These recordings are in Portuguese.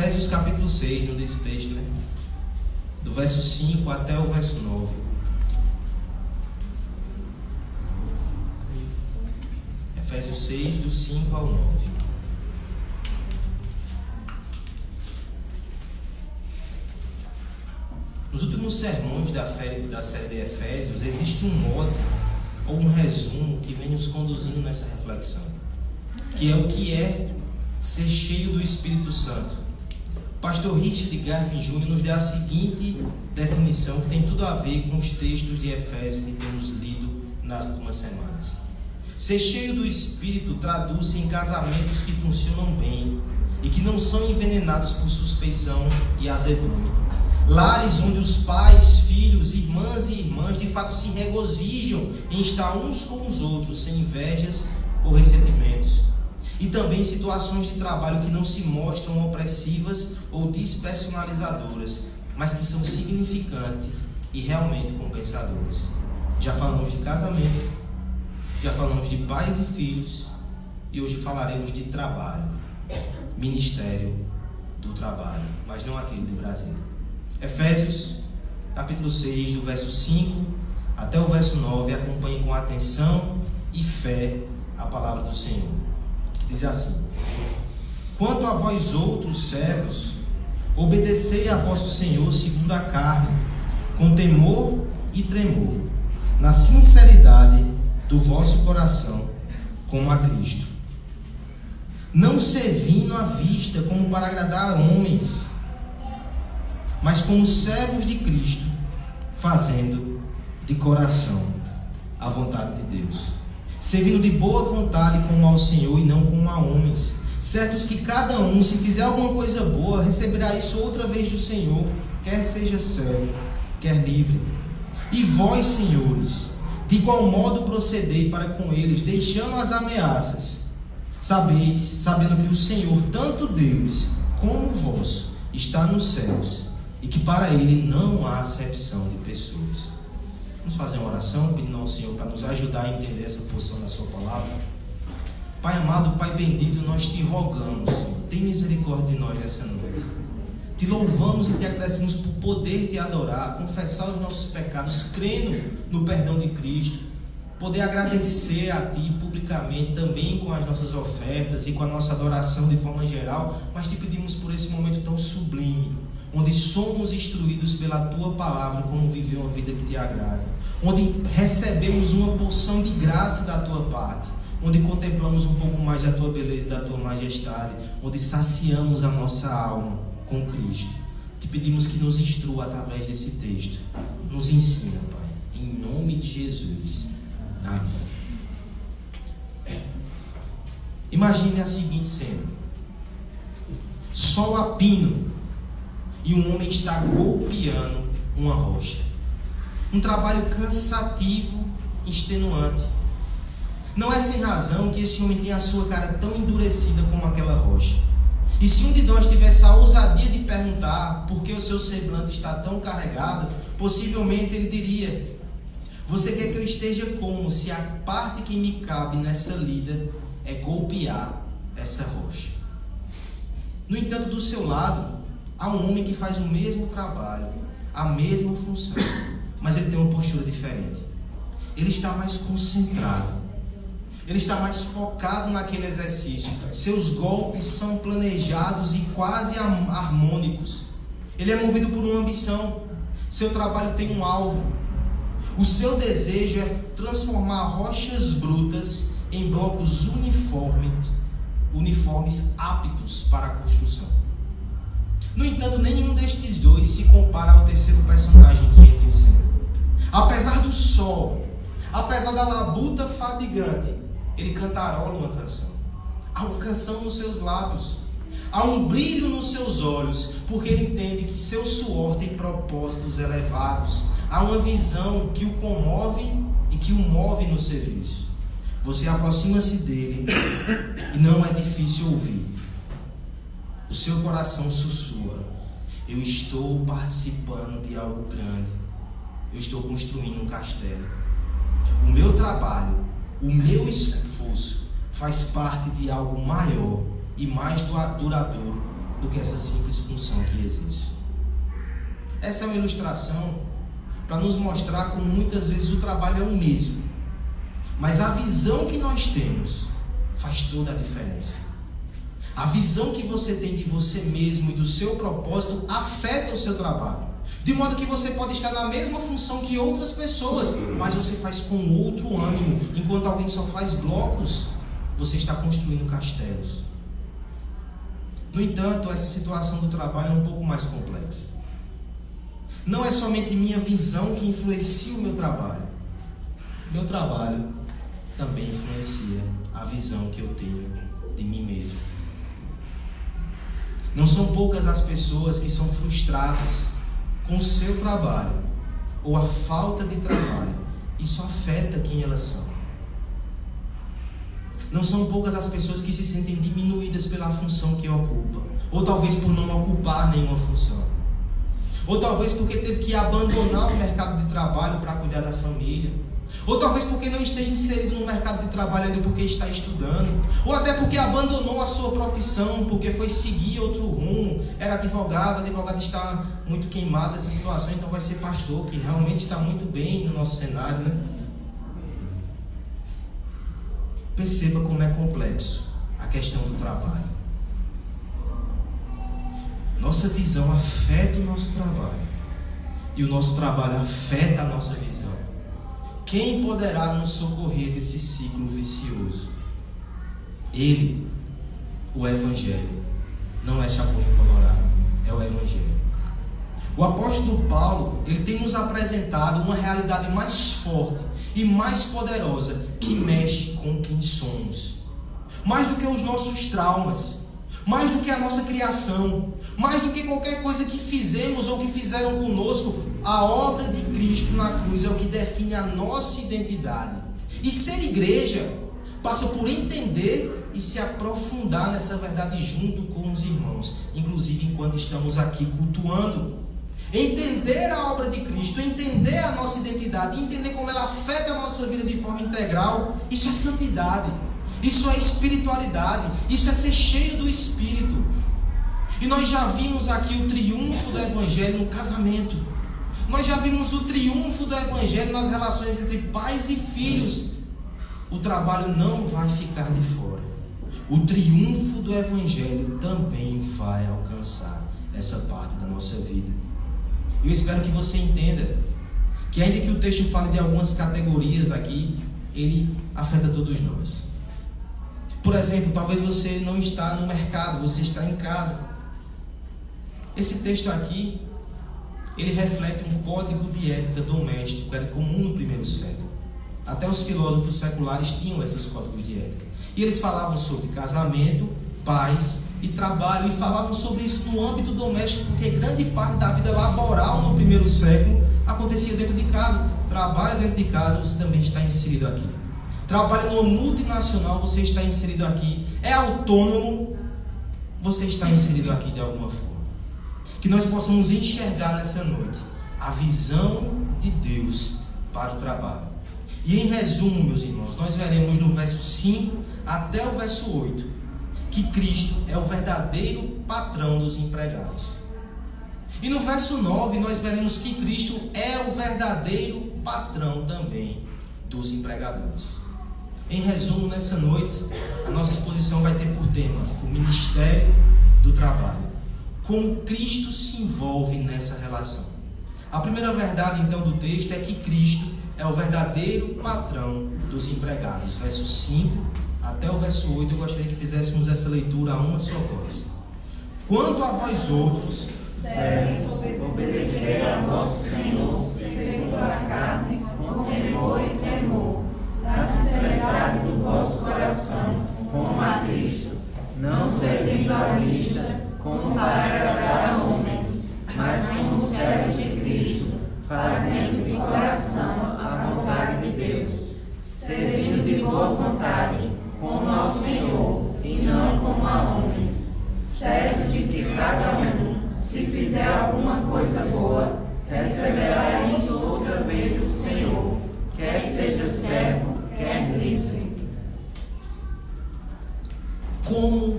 Efésios capítulo 6, não desse texto, né? Do verso 5 até o verso 9. Efésios 6, do 5 ao 9. Nos últimos sermões da, série, da série de Efésios, existe um mote ou um resumo que vem nos conduzindo nessa reflexão, que é o que é ser cheio do Espírito Santo. Pastor Richard Garfin Jr. nos dá a seguinte definição que tem tudo a ver com os textos de Efésios que temos lido nas últimas semanas. Ser cheio do Espírito traduz-se em casamentos que funcionam bem e que não são envenenados por suspeição e azedume. Lares onde os pais, filhos, irmãs e irmãs de fato se regozijam em estar uns com os outros, sem invejas ou ressentimentos e também situações de trabalho que não se mostram opressivas ou despersonalizadoras, mas que são significantes e realmente compensadoras. Já falamos de casamento, já falamos de pais e filhos, e hoje falaremos de trabalho, ministério do trabalho, mas não aquele do Brasil. Efésios, capítulo 6, do verso 5 até o verso 9, acompanhe com atenção e fé a palavra do Senhor. Diz assim: Quanto a vós outros servos, obedecei a vosso Senhor segundo a carne, com temor e tremor, na sinceridade do vosso coração, como a Cristo. Não servindo à vista como para agradar a homens, mas como servos de Cristo, fazendo de coração a vontade de Deus servindo de boa vontade como ao Senhor e não como a homens. Certos que cada um, se fizer alguma coisa boa, receberá isso outra vez do Senhor, quer seja servo, quer livre. E vós, senhores, de igual modo procedei para com eles, deixando as ameaças. Sabeis, sabendo que o Senhor, tanto deles como vós, está nos céus, e que para ele não há acepção de. Vamos fazer uma oração pedindo ao Senhor para nos ajudar a entender essa porção da Sua palavra. Pai amado, Pai bendito, nós te rogamos, Senhor, tem misericórdia de nós nessa noite. Te louvamos e te agradecemos por poder te adorar, confessar os nossos pecados, crendo no perdão de Cristo, poder agradecer a Ti publicamente, também com as nossas ofertas e com a nossa adoração de forma geral, mas te pedimos por esse momento tão sublime onde somos instruídos pela tua palavra como viver uma vida que te agrada, onde recebemos uma porção de graça da tua parte, onde contemplamos um pouco mais da tua beleza e da tua majestade, onde saciamos a nossa alma com Cristo. Te pedimos que nos instrua através desse texto. Nos ensina, Pai, em nome de Jesus. Amém. Imagine a seguinte cena: sol a pino e um homem está golpeando uma rocha. Um trabalho cansativo, extenuante. Não é sem razão que esse homem tem a sua cara tão endurecida como aquela rocha. E se um de nós tivesse a ousadia de perguntar por que o seu semblante está tão carregado, possivelmente ele diria: Você quer que eu esteja como se a parte que me cabe nessa lida é golpear essa rocha? No entanto, do seu lado, Há um homem que faz o mesmo trabalho, a mesma função, mas ele tem uma postura diferente. Ele está mais concentrado. Ele está mais focado naquele exercício. Seus golpes são planejados e quase harmônicos. Ele é movido por uma ambição. Seu trabalho tem um alvo. O seu desejo é transformar rochas brutas em blocos uniformes, uniformes aptos para a construção. No entanto, nenhum destes dois se compara ao terceiro personagem que entra em cena. Apesar do sol, apesar da labuta fadigante, ele cantarola uma canção. Há uma canção nos seus lábios. Há um brilho nos seus olhos, porque ele entende que seu suor tem propósitos elevados. Há uma visão que o comove e que o move no serviço. Você aproxima-se dele e não é difícil ouvir o seu coração sussurra: Eu estou participando de algo grande. Eu estou construindo um castelo. O meu trabalho, o meu esforço faz parte de algo maior e mais duradouro do que essa simples função que existe. Essa é uma ilustração para nos mostrar como muitas vezes o trabalho é o mesmo, mas a visão que nós temos faz toda a diferença. A visão que você tem de você mesmo e do seu propósito afeta o seu trabalho. De modo que você pode estar na mesma função que outras pessoas, mas você faz com outro ânimo. Enquanto alguém só faz blocos, você está construindo castelos. No entanto, essa situação do trabalho é um pouco mais complexa. Não é somente minha visão que influencia o meu trabalho. Meu trabalho também influencia a visão que eu tenho de mim mesmo. Não são poucas as pessoas que são frustradas com o seu trabalho ou a falta de trabalho. Isso afeta quem elas são. Não são poucas as pessoas que se sentem diminuídas pela função que ocupam, ou talvez por não ocupar nenhuma função, ou talvez porque teve que abandonar o mercado de trabalho para cuidar da família ou talvez porque não esteja inserido no mercado de trabalho ainda porque está estudando. Ou até porque abandonou a sua profissão, porque foi seguir outro rumo. Era advogado, advogado está muito queimado nessa situação, então vai ser pastor, que realmente está muito bem no nosso cenário, né? Perceba como é complexo a questão do trabalho. Nossa visão afeta o nosso trabalho. E o nosso trabalho afeta a nossa visão. Quem poderá nos socorrer desse ciclo vicioso? Ele, o Evangelho. Não é Chapolin Colorado, é o Evangelho. O apóstolo Paulo, ele tem nos apresentado uma realidade mais forte e mais poderosa que mexe com quem somos. Mais do que os nossos traumas, mais do que a nossa criação, mais do que qualquer coisa que fizemos ou que fizeram conosco, a obra de Cristo na cruz é o que define a nossa identidade. E ser igreja passa por entender e se aprofundar nessa verdade junto com os irmãos, inclusive enquanto estamos aqui cultuando. Entender a obra de Cristo, entender a nossa identidade, entender como ela afeta a nossa vida de forma integral, isso é santidade, isso é espiritualidade, isso é ser cheio do Espírito. E nós já vimos aqui o triunfo do Evangelho no casamento. Nós já vimos o triunfo do Evangelho nas relações entre pais e filhos. O trabalho não vai ficar de fora. O triunfo do Evangelho também vai alcançar essa parte da nossa vida. Eu espero que você entenda que, ainda que o texto fale de algumas categorias aqui, ele afeta todos nós. Por exemplo, talvez você não está no mercado, você está em casa. Esse texto aqui ele reflete um código de ética doméstico que era comum no primeiro século. Até os filósofos seculares tinham esses códigos de ética. E eles falavam sobre casamento, paz e trabalho, e falavam sobre isso no âmbito doméstico, porque grande parte da vida laboral no primeiro século acontecia dentro de casa. Trabalha dentro de casa, você também está inserido aqui. Trabalha numa multinacional, você está inserido aqui. É autônomo, você está inserido aqui de alguma forma que nós possamos enxergar nessa noite a visão de Deus para o trabalho. E em resumo, meus irmãos, nós veremos no verso 5 até o verso 8 que Cristo é o verdadeiro patrão dos empregados. E no verso 9 nós veremos que Cristo é o verdadeiro patrão também dos empregadores. Em resumo, nessa noite, a nossa exposição vai ter por tema o ministério do trabalho como Cristo se envolve nessa relação. A primeira verdade, então, do texto é que Cristo é o verdadeiro patrão dos empregados. Verso 5 até o verso 8, eu gostaria que fizéssemos essa leitura a uma só voz. Quanto a vós outros, servos, obedecer a vosso Senhor, segundo a carne, com temor e tremor, na sinceridade do vosso coração, como a Cristo, não servindo à vista, como para agradar a homens, mas como servos de Cristo, fazendo de coração a vontade de Deus, servindo de boa vontade, como ao Senhor e não como a homens, certo de que cada um, se fizer alguma coisa boa, receberá isso outra vez do Senhor, quer seja servo, quer livre. Como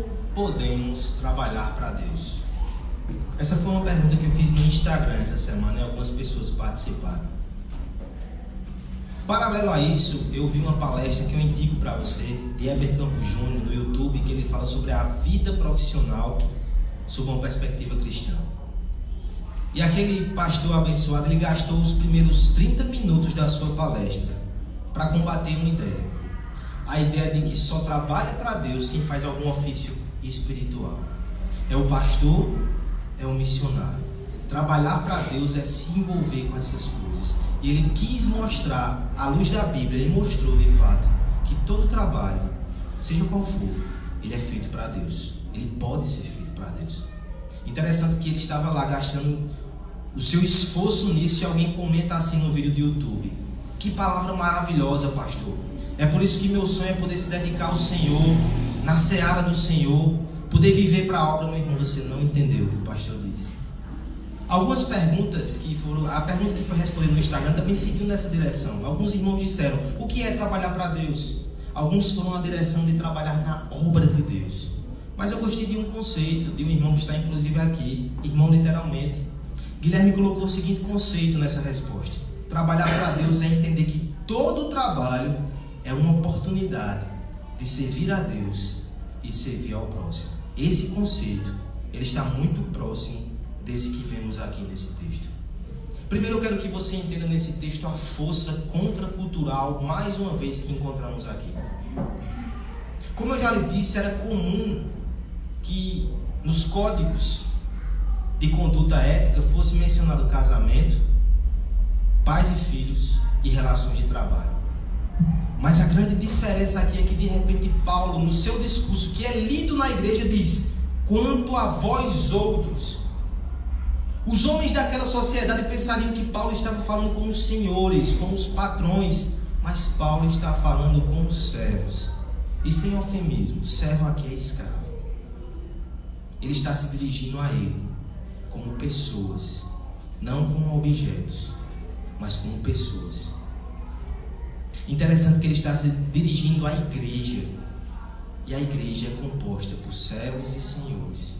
podemos trabalhar para Deus? Essa foi uma pergunta que eu fiz no Instagram essa semana e algumas pessoas participaram. Paralelo a isso, eu vi uma palestra que eu indico para você, de Eber Campos Júnior, no YouTube, que ele fala sobre a vida profissional sob uma perspectiva cristã. E aquele pastor abençoado, ele gastou os primeiros 30 minutos da sua palestra para combater uma ideia. A ideia de que só trabalha para Deus quem faz algum ofício espiritual. É o pastor, é o missionário. Trabalhar para Deus é se envolver com essas coisas. E ele quis mostrar, à luz da Bíblia, e mostrou de fato, que todo trabalho, seja qual for, ele é feito para Deus. Ele pode ser feito para Deus. Interessante que ele estava lá gastando o seu esforço nisso e alguém comenta assim no vídeo do YouTube. Que palavra maravilhosa, pastor. É por isso que meu sonho é poder se dedicar ao Senhor, na seara do Senhor, poder viver para a obra, meu irmão. Você não entendeu o que o pastor disse. Algumas perguntas que foram. A pergunta que foi respondida no Instagram também seguiu nessa direção. Alguns irmãos disseram: o que é trabalhar para Deus? Alguns foram na direção de trabalhar na obra de Deus. Mas eu gostei de um conceito, de um irmão que está inclusive aqui, irmão literalmente. Guilherme colocou o seguinte conceito nessa resposta: trabalhar para Deus é entender que todo trabalho é uma oportunidade de servir a Deus e servir ao próximo. Esse conceito ele está muito próximo desse que vemos aqui nesse texto. Primeiro eu quero que você entenda nesse texto a força contracultural, mais uma vez, que encontramos aqui. Como eu já lhe disse, era comum que nos códigos de conduta ética fosse mencionado casamento, pais e filhos e relações de trabalho. Mas a grande diferença aqui é que de repente Paulo, no seu discurso que é lido na igreja, diz: Quanto a vós outros, os homens daquela sociedade pensariam que Paulo estava falando com os senhores, com os patrões, mas Paulo está falando com os servos. E sem eufemismo, servo aqui é escravo. Ele está se dirigindo a ele como pessoas, não como objetos, mas como pessoas. Interessante que ele está se dirigindo à igreja. E a igreja é composta por servos e senhores.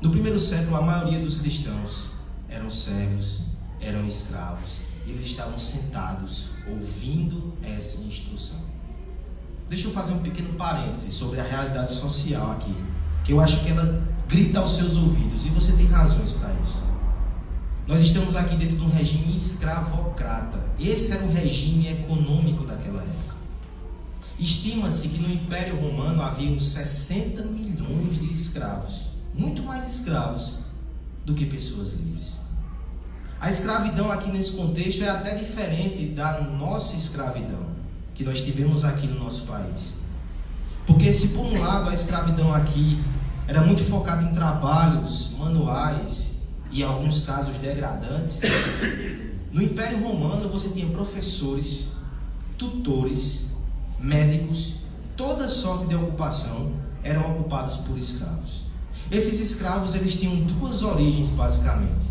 No primeiro século, a maioria dos cristãos eram servos, eram escravos. Eles estavam sentados ouvindo essa instrução. Deixa eu fazer um pequeno parêntese sobre a realidade social aqui, que eu acho que ela grita aos seus ouvidos, e você tem razões para isso. Nós estamos aqui dentro de um regime escravocrata. Esse era o regime econômico daquela época. Estima-se que no Império Romano havia uns 60 milhões de escravos muito mais escravos do que pessoas livres. A escravidão aqui nesse contexto é até diferente da nossa escravidão que nós tivemos aqui no nosso país. Porque se por um lado a escravidão aqui era muito focada em trabalhos manuais e alguns casos degradantes, no Império Romano você tinha professores, tutores, médicos, toda sorte de ocupação eram ocupados por escravos. Esses escravos eles tinham duas origens basicamente.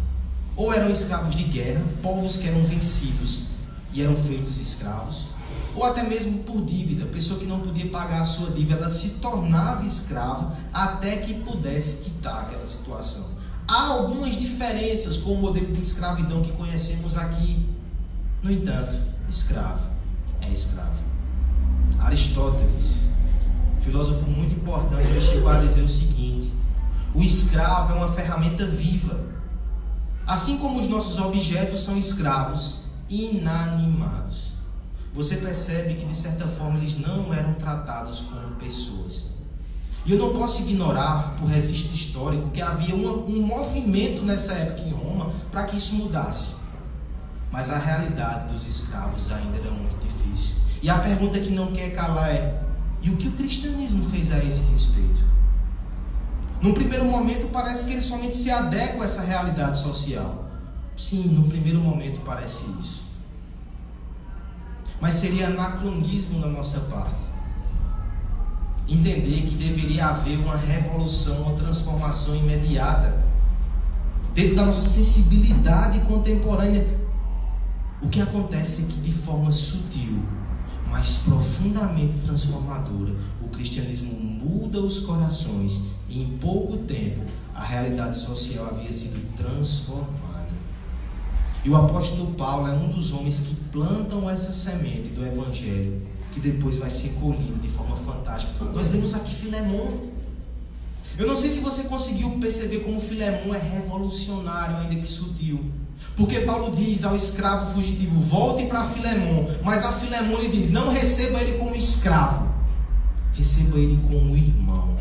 Ou eram escravos de guerra, povos que eram vencidos e eram feitos escravos, ou até mesmo por dívida, pessoa que não podia pagar a sua dívida, ela se tornava escravo até que pudesse quitar aquela situação. Há algumas diferenças com o modelo de escravidão que conhecemos aqui. No entanto, escravo é escravo. Aristóteles, filósofo muito importante, ele chegou a dizer o seguinte: o escravo é uma ferramenta viva. Assim como os nossos objetos são escravos inanimados. Você percebe que de certa forma eles não eram tratados como pessoas. E eu não posso ignorar, por registro histórico, que havia um, um movimento nessa época em Roma para que isso mudasse. Mas a realidade dos escravos ainda era muito difícil. E a pergunta que não quer calar é: e o que o cristianismo fez a esse respeito? Num primeiro momento, parece que ele somente se adequa a essa realidade social. Sim, no primeiro momento parece isso. Mas seria anacronismo da nossa parte entender que deveria haver uma revolução, uma transformação imediata dentro da nossa sensibilidade contemporânea. O que acontece é que de forma sutil, mas profundamente transformadora, o cristianismo muda os corações e em pouco tempo a realidade social havia sido transformada. E o apóstolo Paulo é um dos homens que plantam essa semente do evangelho, que depois vai ser colhido de forma fantástica. Nós vemos aqui Filemão. Eu não sei se você conseguiu perceber como Filemão é revolucionário, ainda que sutil. Porque Paulo diz ao escravo fugitivo: volte para Filemão. Mas a Filemão ele diz: não receba ele como escravo, receba ele como irmão.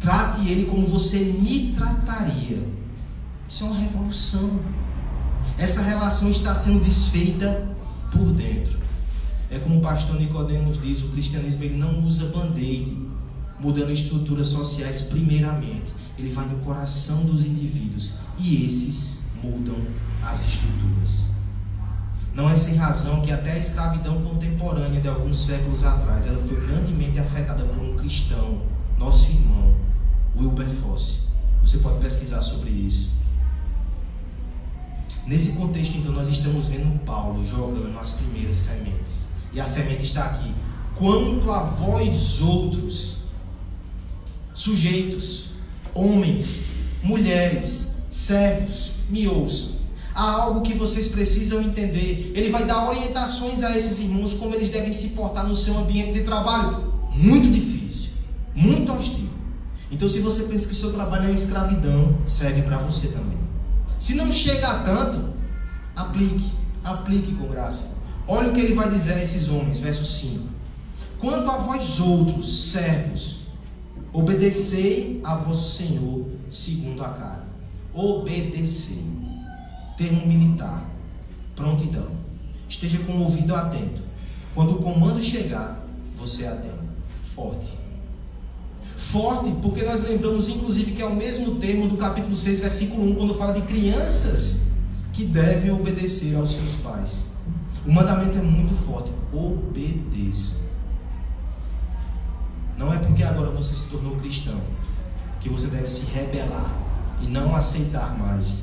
Trate ele como você me trataria. Isso é uma revolução. Essa relação está sendo desfeita por dentro. É como o pastor Nicodemos diz: o cristianismo ele não usa band-aid, mudando estruturas sociais primeiramente. Ele vai no coração dos indivíduos e esses mudam as estruturas. Não é sem razão que até a escravidão contemporânea de alguns séculos atrás, ela foi grandemente afetada por um cristão, nosso irmão, Wilberforce. Você pode pesquisar sobre isso. Nesse contexto, então, nós estamos vendo Paulo jogando as primeiras sementes. E a semente está aqui. Quanto a vós outros, sujeitos, homens, mulheres, servos, me ouçam. Há algo que vocês precisam entender. Ele vai dar orientações a esses irmãos como eles devem se portar no seu ambiente de trabalho. Muito difícil, muito hostil. Então, se você pensa que o seu trabalho é uma escravidão, serve para você também. Se não chega a tanto, aplique, aplique com graça. Olha o que ele vai dizer a esses homens, verso 5. Quanto a vós outros, servos, obedecei a vosso Senhor segundo a carne. Obedecei termo militar, prontidão. Esteja com o ouvido atento. Quando o comando chegar, você atende. Forte. Forte, porque nós lembramos, inclusive, que é o mesmo termo do capítulo 6, versículo 1, quando fala de crianças que devem obedecer aos seus pais. O mandamento é muito forte. Obedeça. Não é porque agora você se tornou cristão que você deve se rebelar e não aceitar mais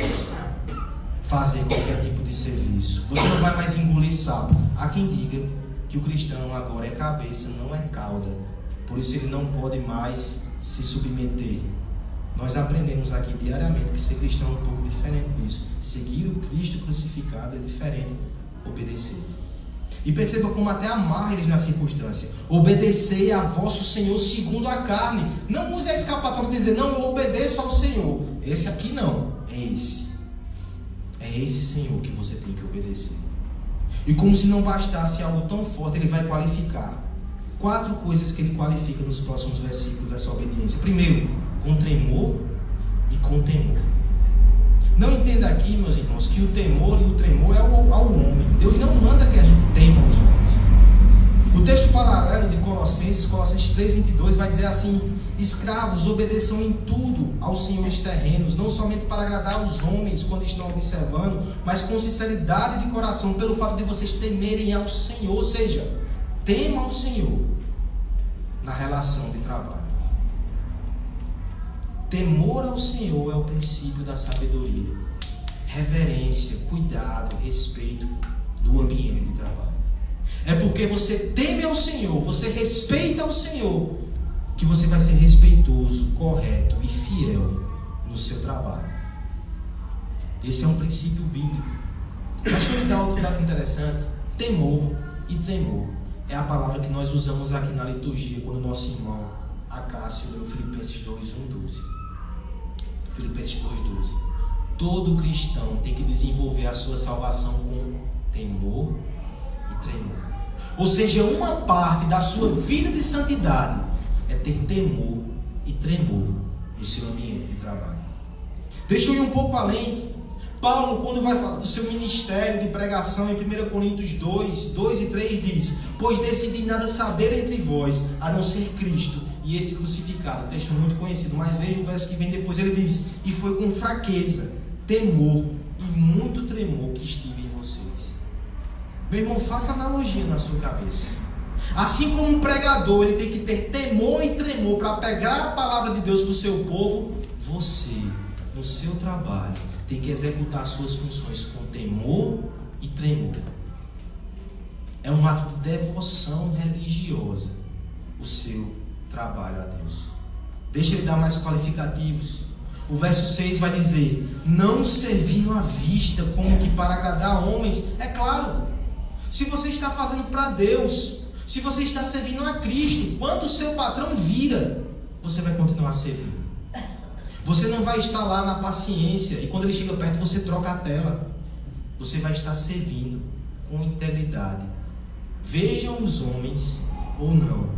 fazer qualquer tipo de serviço. Você não vai mais engolir sapo. Há quem diga que o cristão agora é cabeça, não é cauda. Por isso ele não pode mais se submeter. Nós aprendemos aqui diariamente que ser cristão é um pouco diferente disso. Seguir o Cristo crucificado é diferente. Obedecer. E perceba como até amarra eles na circunstância. Obedecei a vosso Senhor segundo a carne. Não use a escapatória de dizer, não, eu obedeço ao Senhor. Esse aqui não, é esse. É esse Senhor que você tem que obedecer. E como se não bastasse algo tão forte, ele vai qualificar. Quatro coisas que ele qualifica nos próximos versículos dessa obediência. Primeiro, com tremor e com temor. Não entenda aqui, meus irmãos, que o temor e o tremor é ao, ao homem. Deus não manda que a gente tema os homens. O texto paralelo de Colossenses, Colossenses 3, 22, vai dizer assim: Escravos, obedeçam em tudo aos senhores terrenos, não somente para agradar os homens quando estão observando, mas com sinceridade de coração, pelo fato de vocês temerem ao Senhor, ou seja, tema ao Senhor na relação de trabalho. Temor ao Senhor é o princípio da sabedoria. Reverência, cuidado, respeito do ambiente de trabalho. É porque você teme ao Senhor, você respeita ao Senhor, que você vai ser respeitoso, correto e fiel no seu trabalho. Esse é um princípio bíblico. Deixa eu dar outro dado interessante: temor e tremor é a palavra que nós usamos aqui na liturgia quando nosso irmão Acácio leu Filipenses 2, 1, 12. Filipenses 2, 12. Todo cristão tem que desenvolver a sua salvação com temor e tremor. Ou seja, uma parte da sua vida de santidade é ter temor e tremor no seu ambiente de trabalho. Deixa eu ir um pouco além. Paulo, quando vai falar do seu ministério de pregação em 1 Coríntios 2, 2 e 3, diz: Pois decidi nada saber entre vós, a não ser Cristo e esse crucificado. texto muito conhecido, mas veja o verso que vem depois: ele diz: E foi com fraqueza, temor e muito tremor que estive em vocês. Meu irmão, faça analogia na sua cabeça. Assim como um pregador, ele tem que ter temor e tremor para pegar a palavra de Deus para o seu povo, você, no seu trabalho, tem que executar suas funções com temor e tremor. É um ato de devoção religiosa o seu trabalho a Deus. Deixa ele dar mais qualificativos. O verso 6 vai dizer: Não servindo à vista como que para agradar homens. É claro, se você está fazendo para Deus, se você está servindo a Cristo, quando o seu patrão vira, você vai continuar servindo. Você não vai estar lá na paciência e quando ele chega perto você troca a tela. Você vai estar servindo com integridade. Vejam os homens ou não,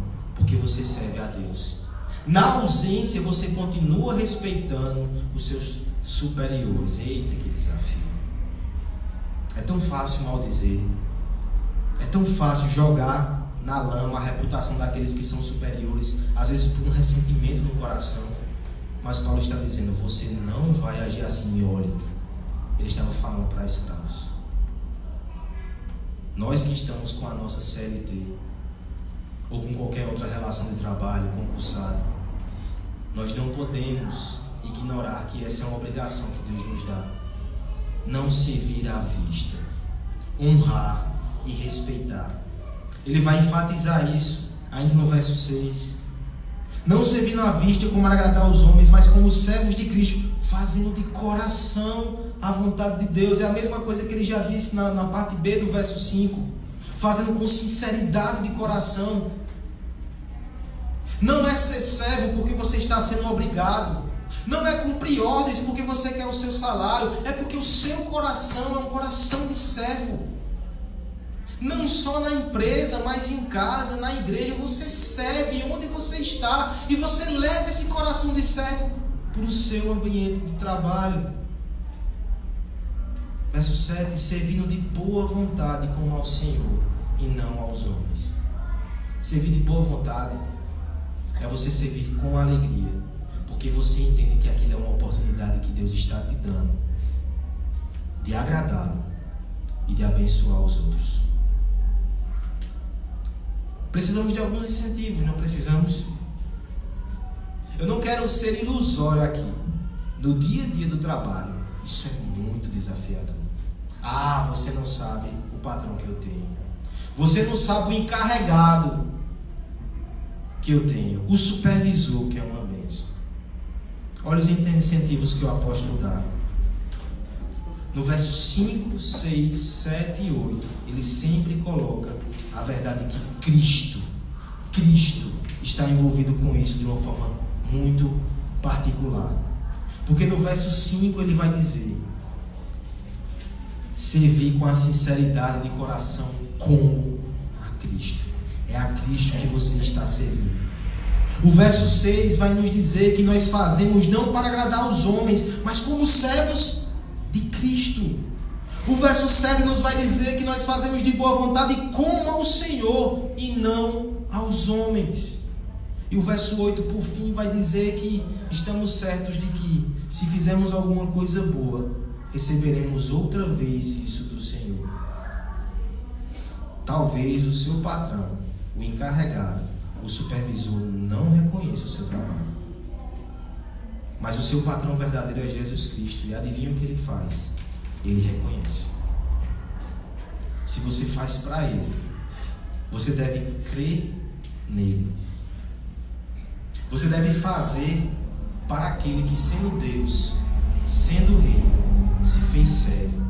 porque você serve a Deus. Na ausência, você continua respeitando os seus superiores. Eita, que desafio. É tão fácil maldizer. É tão fácil jogar na lama a reputação daqueles que são superiores, às vezes por um ressentimento no coração. Mas Paulo está dizendo: você não vai agir assim, e olhe. Ele estava falando para escravos. Nós que estamos com a nossa CLT, ou com qualquer outra relação de trabalho, concursado, nós não podemos ignorar que essa é uma obrigação que Deus nos dá. Não servir à vista, honrar e respeitar. Ele vai enfatizar isso ainda no verso 6. Não servindo à vista como agradar aos homens, mas como servos de Cristo, fazendo de coração a vontade de Deus. É a mesma coisa que ele já disse na, na parte B do verso 5. Fazendo com sinceridade de coração. Não é ser servo porque você está sendo obrigado. Não é cumprir ordens porque você quer o seu salário. É porque o seu coração é um coração de servo. Não só na empresa, mas em casa, na igreja, você serve onde você está e você leva esse coração de servo para o seu ambiente de trabalho. Verso 7: servindo de boa vontade como ao Senhor e não aos homens. Servir de boa vontade é você servir com alegria, porque você entende que aquilo é uma oportunidade que Deus está te dando de agradá-lo e de abençoar os outros. Precisamos de alguns incentivos, não precisamos? Eu não quero ser ilusório aqui. No dia a dia do trabalho, isso é muito desafiador. Ah, você não sabe o patrão que eu tenho. Você não sabe o encarregado que eu tenho. O supervisor, que é uma bênção. Olha os incentivos que o apóstolo dá. No verso 5, 6, 7 e 8, ele sempre coloca a verdade que Cristo, Cristo está envolvido com isso de uma forma muito particular. Porque no verso 5 ele vai dizer: servir com a sinceridade de coração como. É a Cristo que você está servindo. O verso 6 vai nos dizer que nós fazemos não para agradar os homens, mas como servos de Cristo. O verso 7 nos vai dizer que nós fazemos de boa vontade como ao Senhor e não aos homens. E o verso 8, por fim, vai dizer que estamos certos de que, se fizermos alguma coisa boa, receberemos outra vez isso do Senhor. Talvez o seu patrão, o encarregado, o supervisor não reconheça o seu trabalho. Mas o seu patrão verdadeiro é Jesus Cristo. E adivinha o que ele faz? ele reconhece. Se você faz para ele, você deve crer nele. Você deve fazer para aquele que, sendo Deus, sendo Rei, se fez servo.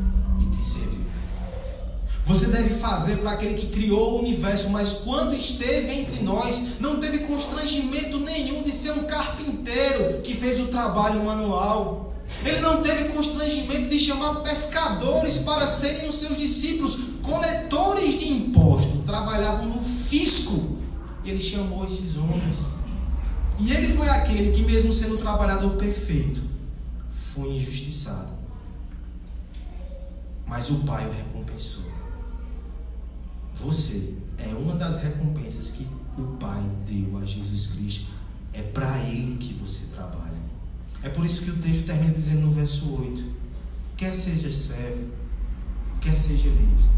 Você deve fazer para aquele que criou o universo, mas quando esteve entre nós, não teve constrangimento nenhum de ser um carpinteiro que fez o trabalho manual. Ele não teve constrangimento de chamar pescadores para serem os seus discípulos, coletores de imposto, trabalhavam no fisco. Ele chamou esses homens. E ele foi aquele que, mesmo sendo trabalhador perfeito, foi injustiçado. Mas o Pai o recompensou. Você é uma das recompensas que o Pai deu a Jesus Cristo. É para Ele que você trabalha. É por isso que o texto termina dizendo no verso 8: quer seja servo, quer seja livre.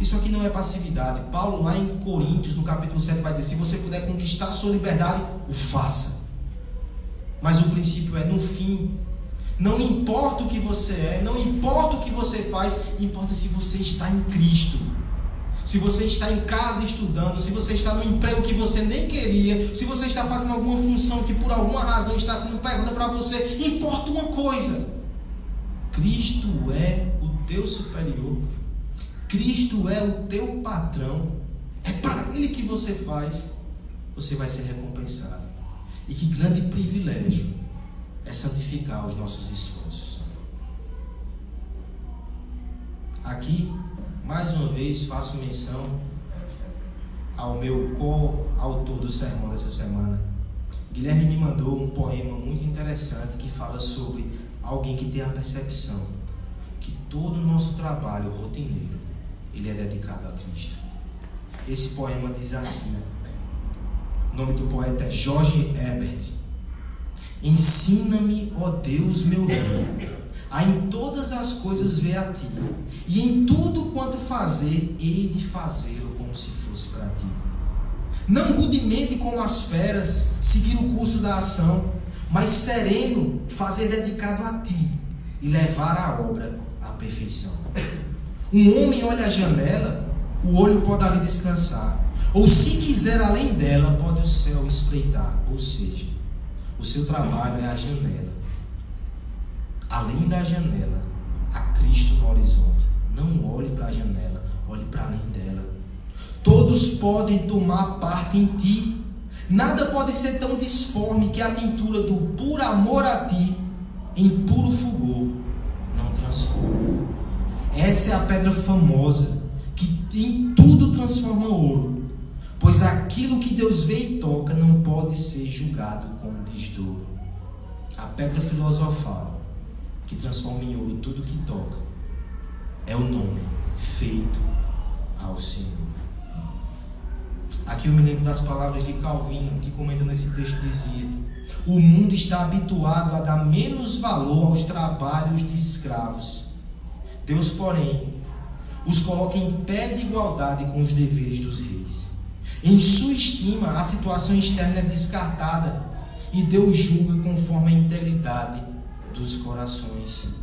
Isso aqui não é passividade. Paulo, lá em Coríntios, no capítulo 7, vai dizer: se você puder conquistar a sua liberdade, o faça. Mas o princípio é no fim. Não importa o que você é, não importa o que você faz, importa se você está em Cristo. Se você está em casa estudando, se você está no emprego que você nem queria, se você está fazendo alguma função que por alguma razão está sendo pesada para você, importa uma coisa: Cristo é o teu superior, Cristo é o teu patrão, é para Ele que você faz, você vai ser recompensado. E que grande privilégio é santificar os nossos esforços. Aqui mais uma vez faço menção ao meu co-autor do sermão dessa semana. Guilherme me mandou um poema muito interessante que fala sobre alguém que tem a percepção que todo o nosso trabalho rotineiro ele é dedicado a Cristo. Esse poema diz assim: o nome do poeta é Jorge Herbert. Ensina-me, ó Deus meu rei, a em todas as coisas ver a ti, e em tudo quanto fazer, hei de fazê-lo como se fosse para ti. Não rudemente como as feras, seguir o curso da ação, mas sereno, fazer dedicado a ti e levar a obra à perfeição. Um homem olha a janela, o olho pode ali descansar, ou se quiser além dela, pode o céu espreitar, ou seja, o seu trabalho é a janela além da janela, a Cristo no horizonte. Não olhe para a janela, olhe para além dela. Todos podem tomar parte em ti. Nada pode ser tão disforme que a tintura do por amor a ti, em puro fulgor, não transforma. Essa é a pedra famosa que em tudo transforma ouro. Pois aquilo que Deus vê e toca não pode ser julgado como desdouro. A pedra filosofal que transforma em ouro tudo que toca. É o nome feito ao Senhor. Aqui eu me lembro das palavras de Calvino, que comenta nesse texto dizia: O mundo está habituado a dar menos valor aos trabalhos de escravos. Deus, porém, os coloca em pé de igualdade com os deveres dos reis. Em sua estima, a situação externa é descartada e Deus julga conforme a integridade dos corações.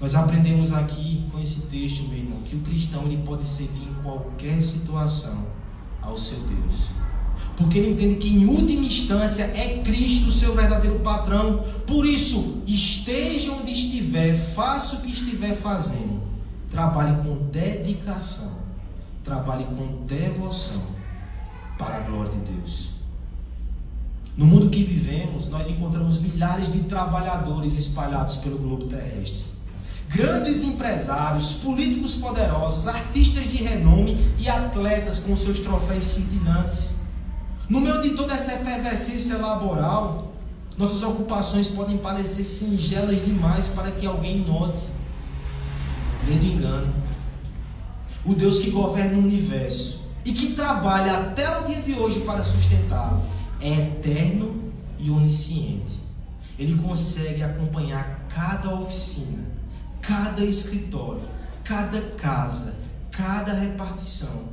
Nós aprendemos aqui com esse texto, meu irmão, que o cristão ele pode servir em qualquer situação ao seu Deus. Porque ele entende que em última instância é Cristo o seu verdadeiro patrão. Por isso, esteja onde estiver, faça o que estiver fazendo. Trabalhe com dedicação, trabalhe com devoção para a glória de Deus. No mundo que vivemos, nós encontramos milhares de trabalhadores espalhados pelo globo terrestre. Grandes empresários, políticos poderosos, artistas de renome e atletas com seus troféus cintilantes. No meio de toda essa efervescência laboral, nossas ocupações podem parecer singelas demais para que alguém note. Lê engano. O Deus que governa o universo e que trabalha até o dia de hoje para sustentá-lo é eterno e onisciente. Ele consegue acompanhar cada oficina, cada escritório, cada casa, cada repartição.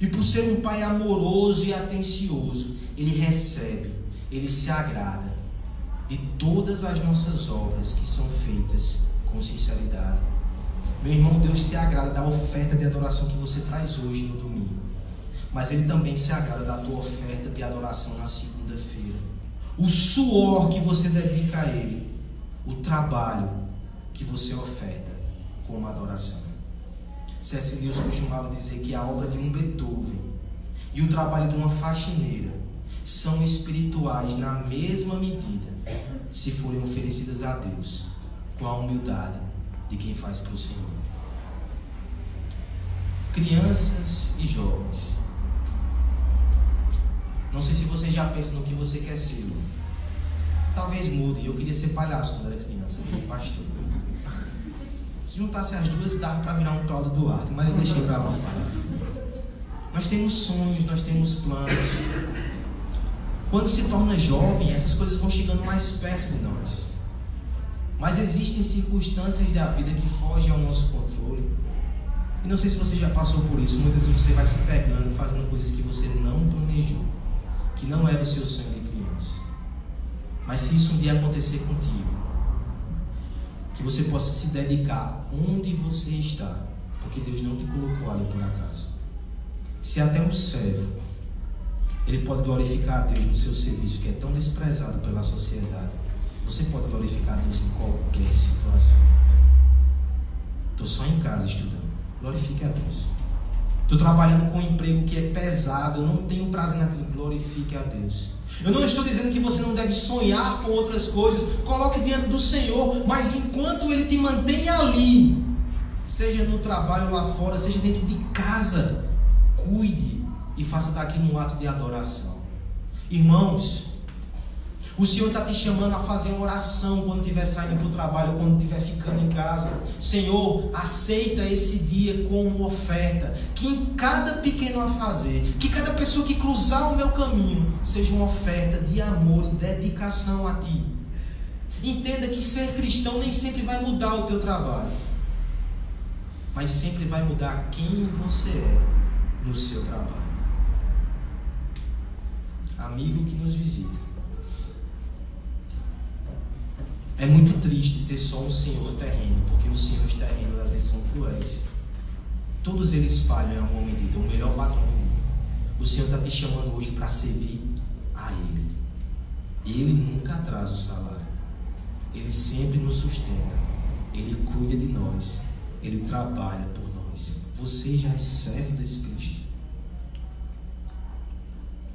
E por ser um pai amoroso e atencioso, ele recebe, ele se agrada de todas as nossas obras que são feitas com sinceridade. Meu irmão, Deus se agrada da oferta de adoração que você traz hoje no domingo mas Ele também se agrada da tua oferta de adoração na segunda-feira. O suor que você dedica a Ele, o trabalho que você oferta como adoração. C.S. Lewis costumava dizer que a obra de um Beethoven e o trabalho de uma faxineira são espirituais na mesma medida se forem oferecidas a Deus com a humildade de quem faz para o Senhor. Crianças e jovens, não sei se você já pensa no que você quer ser. Talvez mude. Eu queria ser palhaço quando era criança, queria pastor. Se juntasse as duas, dava para virar um Cláudio Duarte, mas eu deixei para lá o palhaço. Nós temos sonhos, nós temos planos. Quando se torna jovem, essas coisas vão chegando mais perto de nós. Mas existem circunstâncias da vida que fogem ao nosso controle. E não sei se você já passou por isso. Muitas vezes você vai se pegando, fazendo coisas que você não planejou que não era o seu sonho de criança. Mas se isso um dia acontecer contigo, que você possa se dedicar onde você está porque Deus não te colocou ali por acaso. Se até um servo ele pode glorificar a Deus no seu serviço, que é tão desprezado pela sociedade, você pode glorificar a Deus em qualquer situação. Estou só em casa estudando. Glorifique a Deus. Estou trabalhando com um emprego que é pesado, eu não tenho prazer naquilo. Glorifique a Deus. Eu não estou dizendo que você não deve sonhar com outras coisas. Coloque diante do Senhor, mas enquanto Ele te mantém ali, seja no trabalho lá fora, seja dentro de casa, cuide e faça daquilo um ato de adoração. Irmãos, o Senhor está te chamando a fazer uma oração quando estiver saindo para o trabalho, quando estiver ficando em casa. Senhor, aceita esse dia como oferta. Que em cada pequeno a fazer, que cada pessoa que cruzar o meu caminho seja uma oferta de amor e dedicação a Ti. Entenda que ser cristão nem sempre vai mudar o teu trabalho, mas sempre vai mudar quem você é no seu trabalho. Amigo que nos visita É muito triste ter só um senhor terreno, porque os senhores terrenos às vezes são cruéis. Todos eles falham em alguma medida, o melhor patrão do mundo. O Senhor está te chamando hoje para servir a Ele. Ele nunca atrasa o salário. Ele sempre nos sustenta. Ele cuida de nós. Ele trabalha por nós. Você já é servo desse Cristo.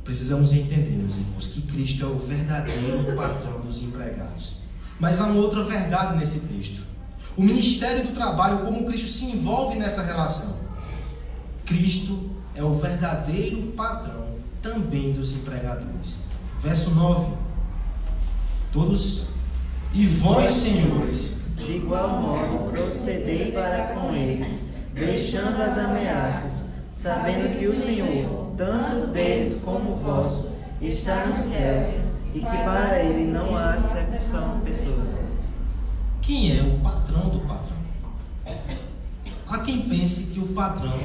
Precisamos entender, meus irmãos, que Cristo é o verdadeiro patrão dos empregados. Mas há uma outra verdade nesse texto. O ministério do trabalho, como Cristo se envolve nessa relação. Cristo é o verdadeiro patrão também dos empregadores. Verso 9. Todos. E vós, senhores. De igual modo, procedei para com eles, deixando as ameaças, sabendo que o Senhor, tanto deles como vosso, está nos céus e que para ele não há acepção de pessoas. Quem é o patrão do patrão? Há quem pense que o patrão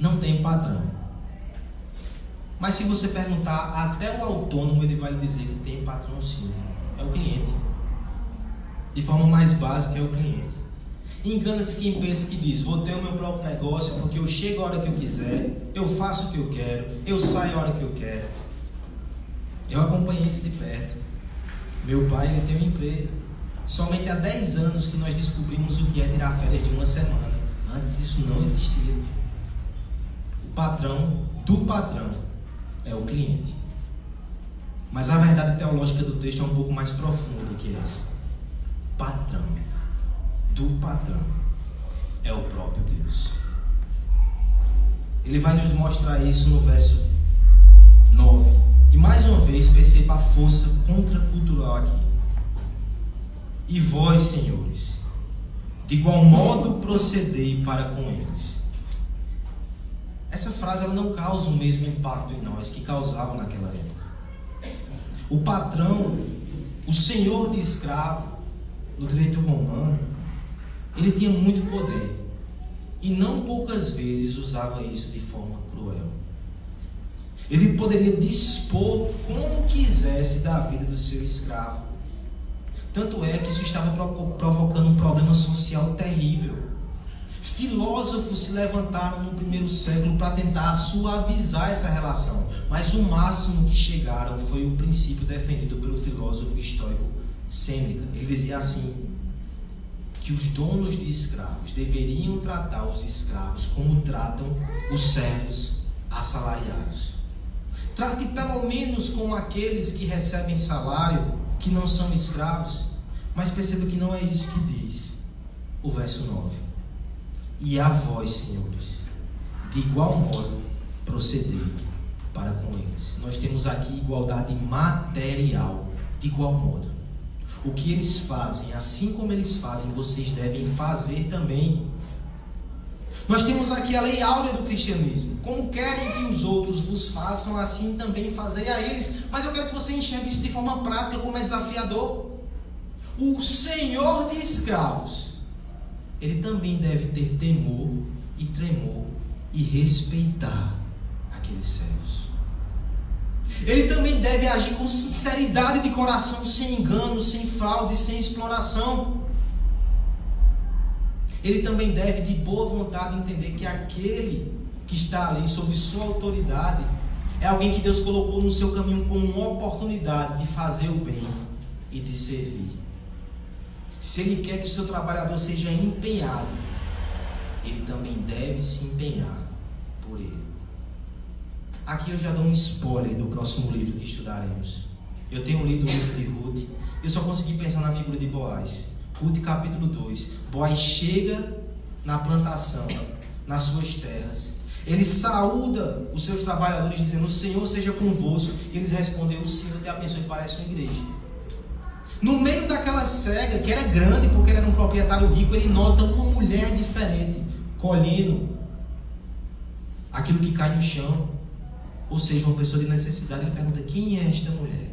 não tem patrão. Mas se você perguntar até o autônomo, ele vai lhe dizer que tem patrão sim. É o cliente. De forma mais básica, é o cliente. Engana-se quem pensa que diz: Vou ter o meu próprio negócio porque eu chego a hora que eu quiser, eu faço o que eu quero, eu saio a hora que eu quero. Eu acompanhei isso de perto. Meu pai ele tem uma empresa. Somente há 10 anos que nós descobrimos o que é tirar férias de uma semana. Antes isso não existia. O patrão do patrão é o cliente. Mas a verdade teológica do texto é um pouco mais profunda do que essa. Patrão do patrão é o próprio Deus. Ele vai nos mostrar isso no verso 9. E mais uma vez perceba a força contracultural aqui. E vós, senhores, de igual modo procedei para com eles. Essa frase ela não causa o mesmo impacto em nós que causava naquela época. O patrão, o senhor de escravo, no direito romano, ele tinha muito poder. E não poucas vezes usava isso de forma cruel. Ele poderia dispor como quisesse da vida do seu escravo. Tanto é que isso estava provocando um problema social terrível. Filósofos se levantaram no primeiro século para tentar suavizar essa relação, mas o máximo que chegaram foi o princípio defendido pelo filósofo estoico Sêneca. Ele dizia assim: que os donos de escravos deveriam tratar os escravos como tratam os servos assalariados. Trate pelo menos com aqueles que recebem salário, que não são escravos. Mas perceba que não é isso que diz o verso 9. E a vós, senhores, de igual modo procedei para com eles. Nós temos aqui igualdade material, de igual modo. O que eles fazem, assim como eles fazem, vocês devem fazer também. Nós temos aqui a lei áurea do cristianismo. Como querem que os outros vos façam, assim também fazei a eles. Mas eu quero que você enxergue isso de forma prática, como é desafiador. O senhor de escravos, ele também deve ter temor e tremor e respeitar aqueles servos. Ele também deve agir com sinceridade de coração, sem engano, sem fraude, sem exploração. Ele também deve, de boa vontade, entender que aquele que está ali sob sua autoridade é alguém que Deus colocou no seu caminho como uma oportunidade de fazer o bem e de servir. Se ele quer que o seu trabalhador seja empenhado, ele também deve se empenhar por ele. Aqui eu já dou um spoiler do próximo livro que estudaremos. Eu tenho lido o livro de Ruth, eu só consegui pensar na figura de Boaz. Ruth capítulo 2. Boaz chega na plantação, nas suas terras. Ele saúda os seus trabalhadores dizendo: O Senhor seja convosco. E eles respondem: O Senhor te abençoe. Parece uma igreja. No meio daquela cega, que era grande porque ele era um proprietário rico, ele nota uma mulher diferente, colhendo aquilo que cai no chão. Ou seja, uma pessoa de necessidade. Ele pergunta: Quem é esta mulher?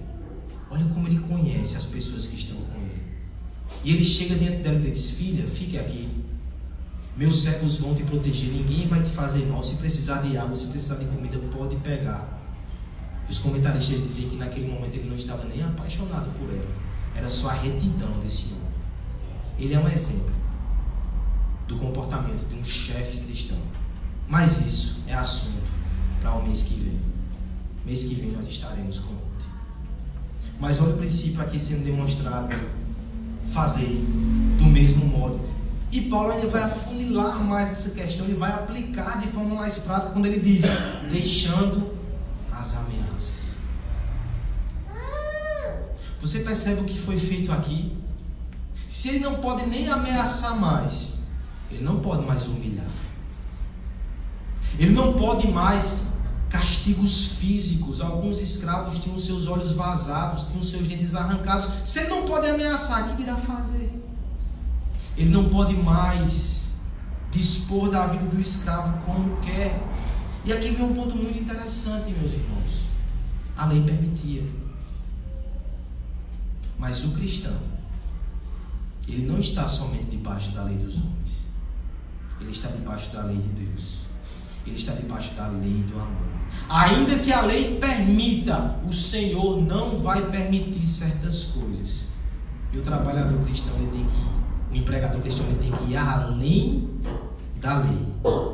Olha como ele conhece as pessoas que estão. E ele chega dentro dela e diz: Filha, fique aqui. Meus servos vão te proteger. Ninguém vai te fazer mal. Se precisar de água, se precisar de comida, pode pegar. Os comentaristas dizem que naquele momento ele não estava nem apaixonado por ela. Era só a retidão desse homem. Ele é um exemplo do comportamento de um chefe cristão. Mas isso é assunto para o mês que vem. Mês que vem nós estaremos com Ruth. Mas olha o princípio aqui sendo demonstrado. Fazer do mesmo modo. E Paulo ainda vai afunilar mais essa questão, ele vai aplicar de forma mais prática quando ele diz: deixando as ameaças. Você percebe o que foi feito aqui? Se ele não pode nem ameaçar mais, ele não pode mais humilhar. Ele não pode mais castigos físicos. Alguns escravos tinham seus olhos vazados, tinham seus dentes arrancados. Você não pode ameaçar, o que irá fazer? Ele não pode mais dispor da vida do escravo como quer. E aqui vem um ponto muito interessante, meus irmãos. A lei permitia. Mas o cristão, ele não está somente debaixo da lei dos homens. Ele está debaixo da lei de Deus. Ele está debaixo da lei do amor. Ainda que a lei permita, o Senhor não vai permitir certas coisas. E o trabalhador cristão ele tem que o empregador cristão ele tem que ir além da lei.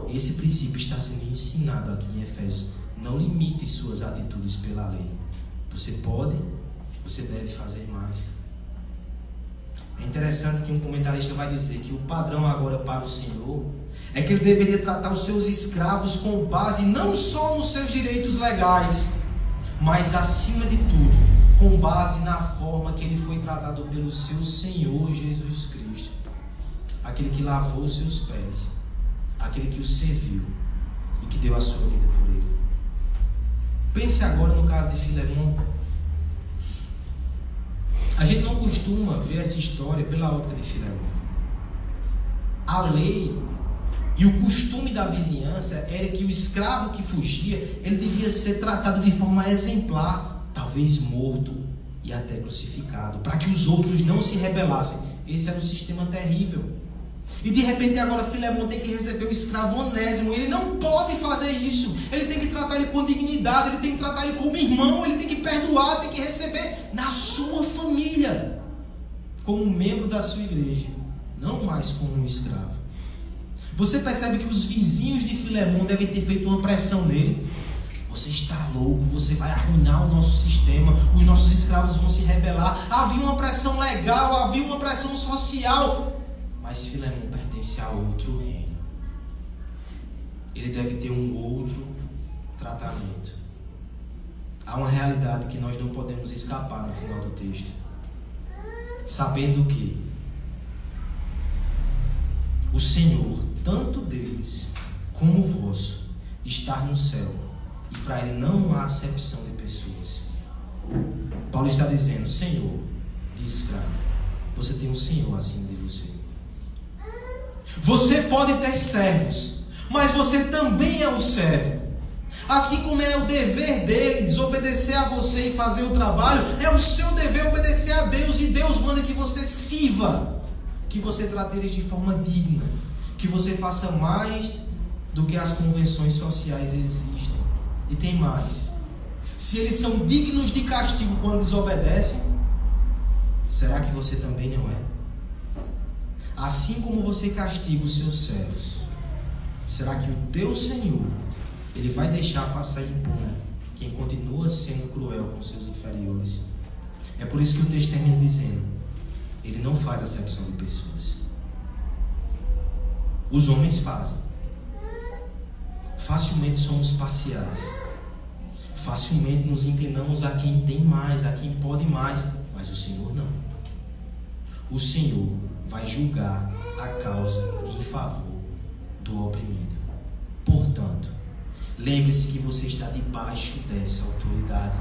Esse princípio está sendo ensinado aqui em Efésios. Não limite suas atitudes pela lei. Você pode, você deve fazer mais. É interessante que um comentarista vai dizer que o padrão agora para o Senhor é que ele deveria tratar os seus escravos com base não só nos seus direitos legais, mas acima de tudo, com base na forma que ele foi tratado pelo seu Senhor Jesus Cristo. Aquele que lavou os seus pés, aquele que o serviu e que deu a sua vida por ele. Pense agora no caso de Filemão. A gente não costuma ver essa história pela ótica de Filemão. A lei e o costume da vizinhança era que o escravo que fugia, ele devia ser tratado de forma exemplar, talvez morto e até crucificado, para que os outros não se rebelassem. Esse era um sistema terrível. E de repente agora Filemão tem que receber o escravo onésimo. Ele não pode fazer isso. Ele tem que tratar ele com dignidade, ele tem que tratar ele como irmão, ele tem que perdoar, tem que receber na sua família, como membro da sua igreja, não mais como um escravo. Você percebe que os vizinhos de Filemão devem ter feito uma pressão nele. Você está louco, você vai arruinar o nosso sistema, os nossos escravos vão se rebelar. Havia uma pressão legal, havia uma pressão social. Mas Filemão pertence a outro reino. Ele deve ter um outro tratamento. Há uma realidade que nós não podemos escapar no final do texto. Sabendo que o Senhor tanto deles como o vosso, estar no céu, e para ele não há acepção de pessoas. Paulo está dizendo: Senhor, diz escravo, você tem um Senhor acima de você. Você pode ter servos, mas você também é o servo. Assim como é o dever deles obedecer a você e fazer o trabalho, é o seu dever obedecer a Deus e Deus manda que você sirva, que você trate eles de forma digna que você faça mais do que as convenções sociais existem. E tem mais. Se eles são dignos de castigo quando desobedecem, será que você também não é? Assim como você castiga os seus servos, será que o teu Senhor ele vai deixar passar impune quem continua sendo cruel com seus inferiores? É por isso que o texto termina dizendo: ele não faz acepção de pessoas. Os homens fazem. Facilmente somos parciais. Facilmente nos inclinamos a quem tem mais, a quem pode mais, mas o Senhor não. O Senhor vai julgar a causa em favor do oprimido. Portanto, lembre-se que você está debaixo dessa autoridade.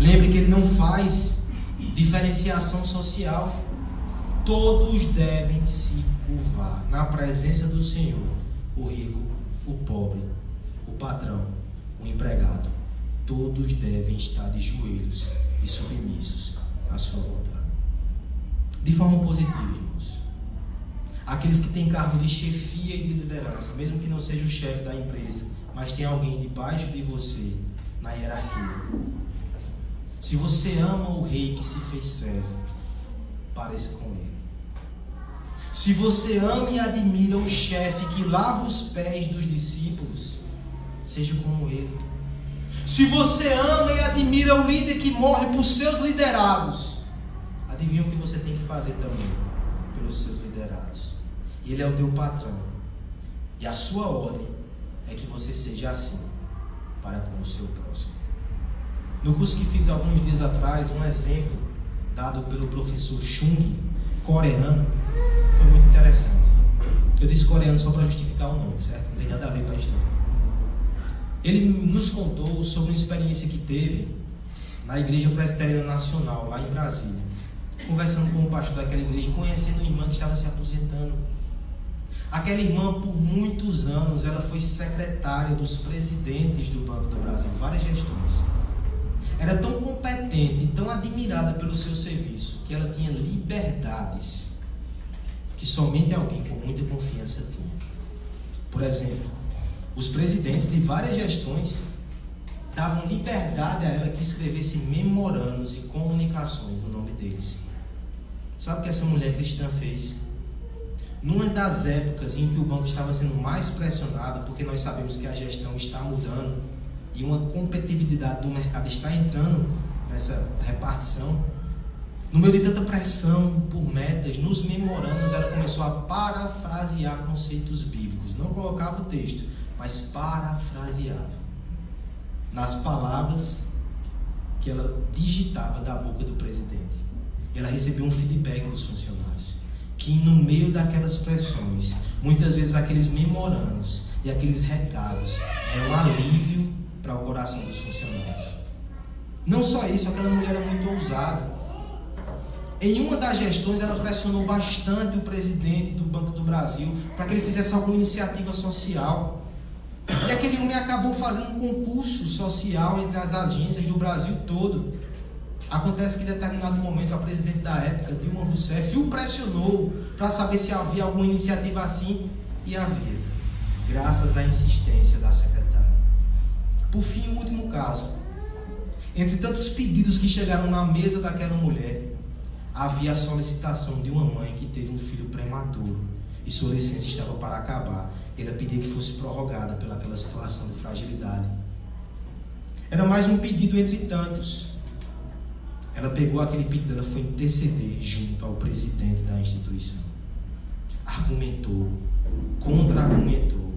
Lembre que ele não faz diferenciação social. Todos devem se curvar na presença do Senhor, o rico, o pobre, o patrão, o empregado. Todos devem estar de joelhos e submissos à sua vontade. De forma positiva, irmãos. Aqueles que têm cargo de chefia e de liderança, mesmo que não seja o chefe da empresa, mas tem alguém debaixo de você na hierarquia. Se você ama o rei que se fez servo, pareça com. Se você ama e admira o chefe que lava os pés dos discípulos, seja como ele. Se você ama e admira o líder que morre por seus liderados, adivinha o que você tem que fazer também pelos seus liderados. Ele é o teu patrão. E a sua ordem é que você seja assim para com o seu próximo. No curso que fiz alguns dias atrás, um exemplo dado pelo professor Chung, coreano, foi muito interessante. Eu disse coreano só para justificar o nome, certo? Não tem nada a ver com a história. Ele nos contou sobre uma experiência que teve na Igreja Presbiteriana Nacional, lá em Brasília. Conversando com o pastor daquela igreja, conhecendo uma irmã que estava se aposentando. Aquela irmã, por muitos anos, ela foi secretária dos presidentes do Banco do Brasil, várias gestões. Era tão competente, tão admirada pelo seu serviço, que ela tinha liberdades que somente alguém com muita confiança tinha. Por exemplo, os presidentes de várias gestões davam liberdade a ela que escrevesse memorandos e comunicações no nome deles. Sabe o que essa mulher cristã fez? Numa das épocas em que o banco estava sendo mais pressionado, porque nós sabemos que a gestão está mudando e uma competitividade do mercado está entrando nessa repartição, no meio de tanta pressão por metas, nos memorandos ela começou a parafrasear conceitos bíblicos. Não colocava o texto, mas parafraseava nas palavras que ela digitava da boca do presidente. Ela recebeu um feedback dos funcionários, que no meio daquelas pressões, muitas vezes aqueles memorandos e aqueles recados eram um alívio para o coração dos funcionários. Não só isso, aquela mulher era muito ousada. Em uma das gestões, ela pressionou bastante o presidente do Banco do Brasil para que ele fizesse alguma iniciativa social. E aquele homem acabou fazendo um concurso social entre as agências do Brasil todo. Acontece que em determinado momento a presidente da época, Dilma Rousseff, o pressionou para saber se havia alguma iniciativa assim e havia, graças à insistência da secretária. Por fim, o último caso. Entre tantos pedidos que chegaram na mesa daquela mulher, havia a solicitação de uma mãe que teve um filho prematuro e sua licença estava para acabar ela pedia que fosse prorrogada pelaquela situação de fragilidade. Era mais um pedido entre tantos. Ela pegou aquele pedido, ela foi interceder junto ao presidente da instituição. Argumentou, contra-argumentou.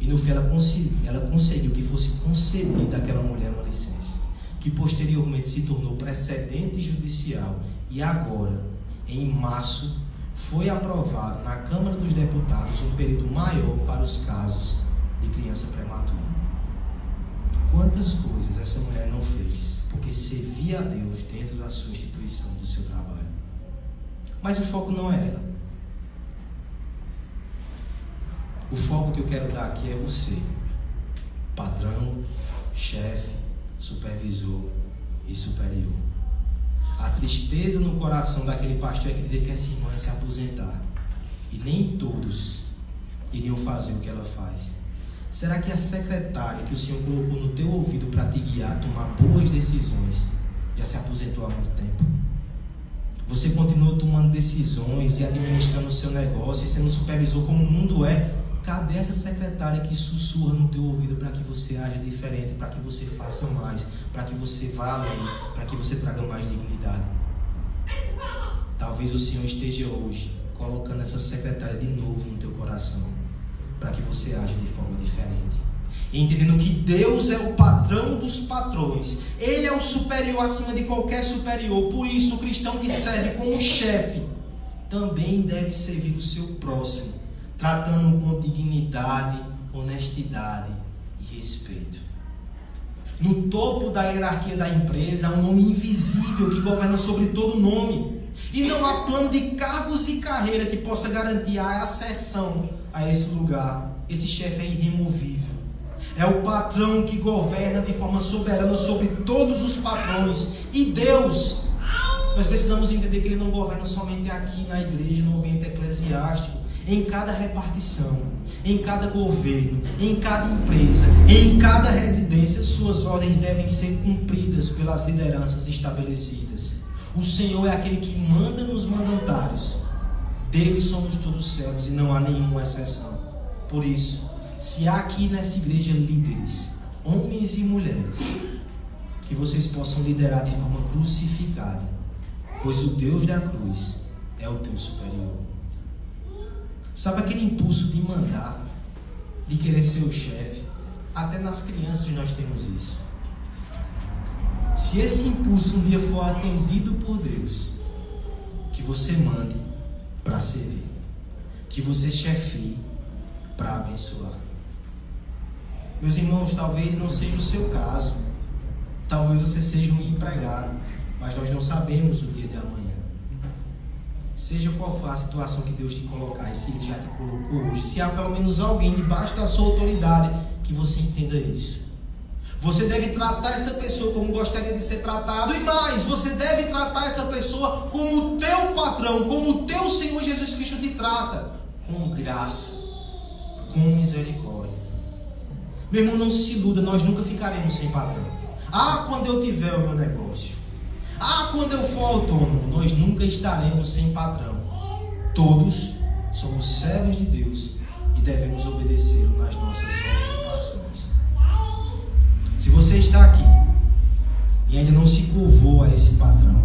E no fim ela, conseguiu, ela conseguiu que fosse concedida àquela mulher uma licença. Que posteriormente se tornou precedente judicial. E agora, em março foi aprovado na Câmara dos Deputados um período maior para os casos de criança prematura. Quantas coisas essa mulher não fez porque servia a Deus dentro da sua instituição, do seu trabalho. Mas o foco não é ela. O foco que eu quero dar aqui é você, patrão, chefe, supervisor e superior. A tristeza no coração daquele pastor é que dizer que essa irmã ia se aposentar. E nem todos iriam fazer o que ela faz. Será que a secretária que o Senhor colocou no teu ouvido para te guiar tomar boas decisões já se aposentou há muito tempo? Você continua tomando decisões e administrando o seu negócio e sendo supervisor como o mundo é. Cadê essa secretária que sussurra no teu ouvido para que você haja diferente, para que você faça mais, para que você vá além, para que você traga mais dignidade? Talvez o Senhor esteja hoje colocando essa secretária de novo no teu coração, para que você age de forma diferente. entendendo que Deus é o patrão dos patrões, Ele é o superior acima de qualquer superior. Por isso, o cristão que serve como chefe também deve servir o seu próximo, tratando com dignidade, honestidade e respeito. No topo da hierarquia da empresa há um nome invisível que governa sobre todo nome. E não há plano de cargos e carreira que possa garantir a acessão a esse lugar. Esse chefe é irremovível. É o patrão que governa de forma soberana sobre todos os patrões. E Deus, nós precisamos entender que Ele não governa somente aqui na igreja, no ambiente eclesiástico, em cada repartição, em cada governo, em cada empresa, em cada residência, suas ordens devem ser cumpridas pelas lideranças estabelecidas. O Senhor é aquele que manda nos mandatários. Dele somos todos servos e não há nenhuma exceção. Por isso, se há aqui nessa igreja líderes, homens e mulheres, que vocês possam liderar de forma crucificada, pois o Deus da cruz é o teu superior. Sabe aquele impulso de mandar, de querer ser o chefe? Até nas crianças nós temos isso. Se esse impulso um dia for atendido por Deus, que você mande para servir, que você chefie para abençoar. Meus irmãos, talvez não seja o seu caso, talvez você seja um empregado, mas nós não sabemos o dia de amanhã. Seja qual for a situação que Deus te colocar, e se Ele já te colocou hoje, se há pelo menos alguém debaixo da sua autoridade, que você entenda isso. Você deve tratar essa pessoa como gostaria de ser tratado. E mais, você deve tratar essa pessoa como o teu patrão, como o teu Senhor Jesus Cristo te trata. Com graça, com misericórdia. Meu irmão, não se iluda, nós nunca ficaremos sem patrão. Ah, quando eu tiver o meu negócio. Ah, quando eu for autônomo, nós nunca estaremos sem patrão. Todos somos servos de Deus e devemos obedecê-lo nas nossas ocupações. Se você está aqui e ainda não se curvou a esse patrão,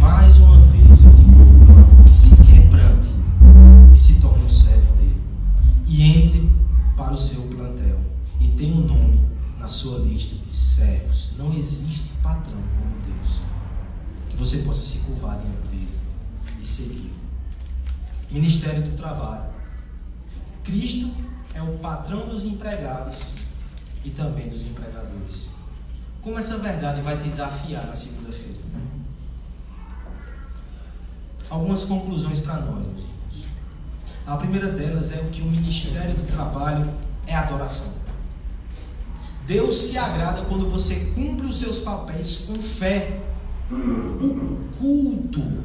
mais uma vez eu digo que se quebrante e se torne um servo dele. E entre para o seu plantel e tenha um nome na sua lista de servos. Não existe patrão. Que você possa se curvar diante dele e seguir. Ministério do Trabalho. Cristo é o patrão dos empregados e também dos empregadores. Como essa verdade vai desafiar na segunda-feira? Algumas conclusões para nós, meus irmãos. A primeira delas é o que o ministério do trabalho é adoração. Deus se agrada quando você cumpre os seus papéis com fé. O culto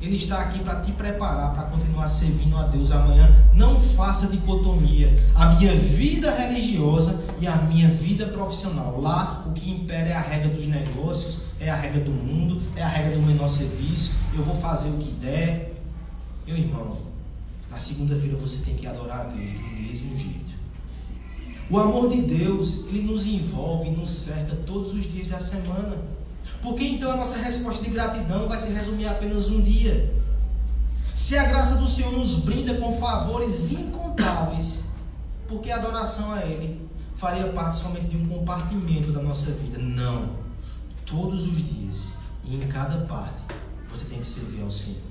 ele está aqui para te preparar para continuar servindo a Deus amanhã. Não faça dicotomia. A minha vida religiosa e a minha vida profissional. Lá, o que impera é a regra dos negócios, é a regra do mundo, é a regra do menor serviço. Eu vou fazer o que der. Meu irmão, na segunda-feira você tem que adorar a Deus do mesmo jeito. O amor de Deus, ele nos envolve, nos cerca todos os dias da semana. Por que então a nossa resposta de gratidão vai se resumir a apenas um dia? Se a graça do Senhor nos brinda com favores incontáveis, porque a adoração a Ele faria parte somente de um compartimento da nossa vida? Não. Todos os dias e em cada parte você tem que servir ao Senhor.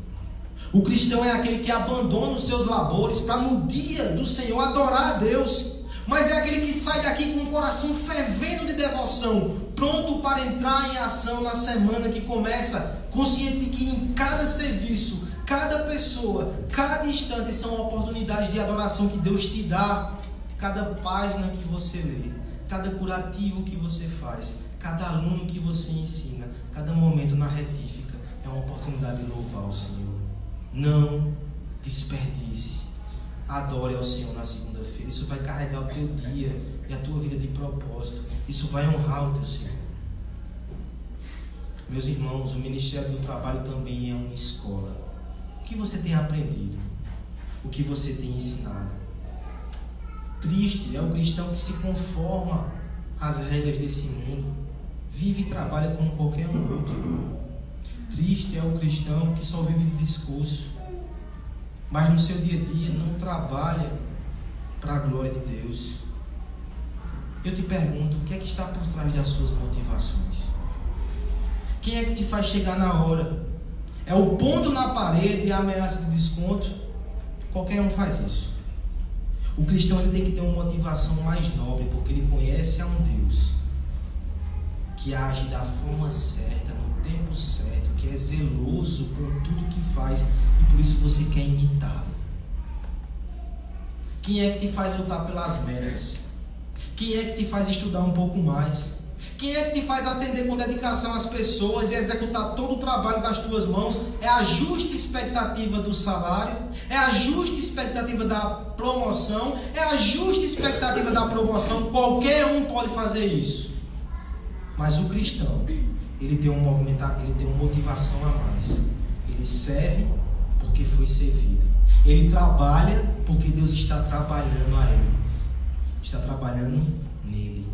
O cristão é aquele que abandona os seus labores para no dia do Senhor adorar a Deus. Mas é aquele que sai daqui com o coração fervendo de devoção, pronto para entrar em ação na semana que começa, consciente de que em cada serviço, cada pessoa, cada instante são oportunidades de adoração que Deus te dá. Cada página que você lê, cada curativo que você faz, cada aluno que você ensina, cada momento na retífica é uma oportunidade de louvar o Senhor. Não desperdice. Adore ao Senhor na segunda-feira. Isso vai carregar o teu dia e a tua vida de propósito. Isso vai honrar o teu Senhor. Meus irmãos, o Ministério do Trabalho também é uma escola. O que você tem aprendido? O que você tem ensinado? Triste é o cristão que se conforma às regras desse mundo, vive e trabalha como qualquer outro. Triste é o cristão que só vive de discurso, mas no seu dia a dia não trabalha para a glória de Deus. Eu te pergunto, o que é que está por trás das suas motivações? Quem é que te faz chegar na hora? É o ponto na parede e a ameaça de desconto? Qualquer um faz isso. O cristão ele tem que ter uma motivação mais nobre, porque ele conhece a um Deus que age da forma certa, no tempo certo, que é zeloso com tudo que faz por isso você quer imitá-lo. Quem é que te faz lutar pelas metas? Quem é que te faz estudar um pouco mais? Quem é que te faz atender com dedicação as pessoas e executar todo o trabalho das tuas mãos? É a justa expectativa do salário? É a justa expectativa da promoção? É a justa expectativa da promoção? Qualquer um pode fazer isso. Mas o cristão, ele tem um movimento, ele tem uma motivação a mais. Ele serve porque foi servido. Ele trabalha porque Deus está trabalhando a ele. Está trabalhando nele.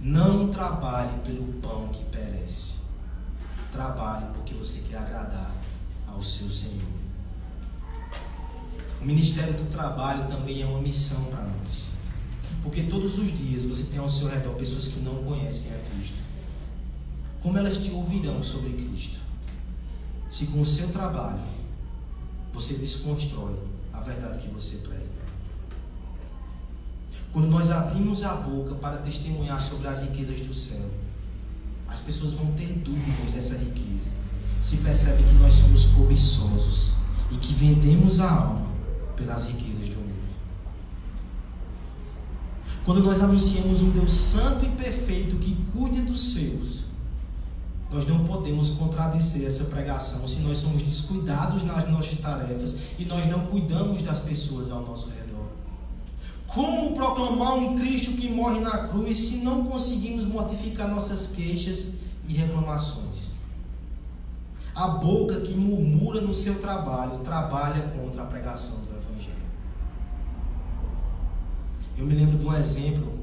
Não trabalhe pelo pão que perece. Trabalhe porque você quer agradar ao seu Senhor. O ministério do trabalho também é uma missão para nós. Porque todos os dias você tem ao seu redor pessoas que não conhecem a Cristo. Como elas te ouvirão sobre Cristo? Se com o seu trabalho você desconstrói a verdade que você prega. Quando nós abrimos a boca para testemunhar sobre as riquezas do céu, as pessoas vão ter dúvidas dessa riqueza. Se percebe que nós somos cobiçosos e que vendemos a alma pelas riquezas do mundo. Quando nós anunciamos um Deus santo e perfeito que cuida dos seus, nós não podemos contradizer essa pregação se nós somos descuidados nas nossas tarefas e nós não cuidamos das pessoas ao nosso redor. Como proclamar um Cristo que morre na cruz se não conseguimos mortificar nossas queixas e reclamações? A boca que murmura no seu trabalho trabalha contra a pregação do Evangelho. Eu me lembro de um exemplo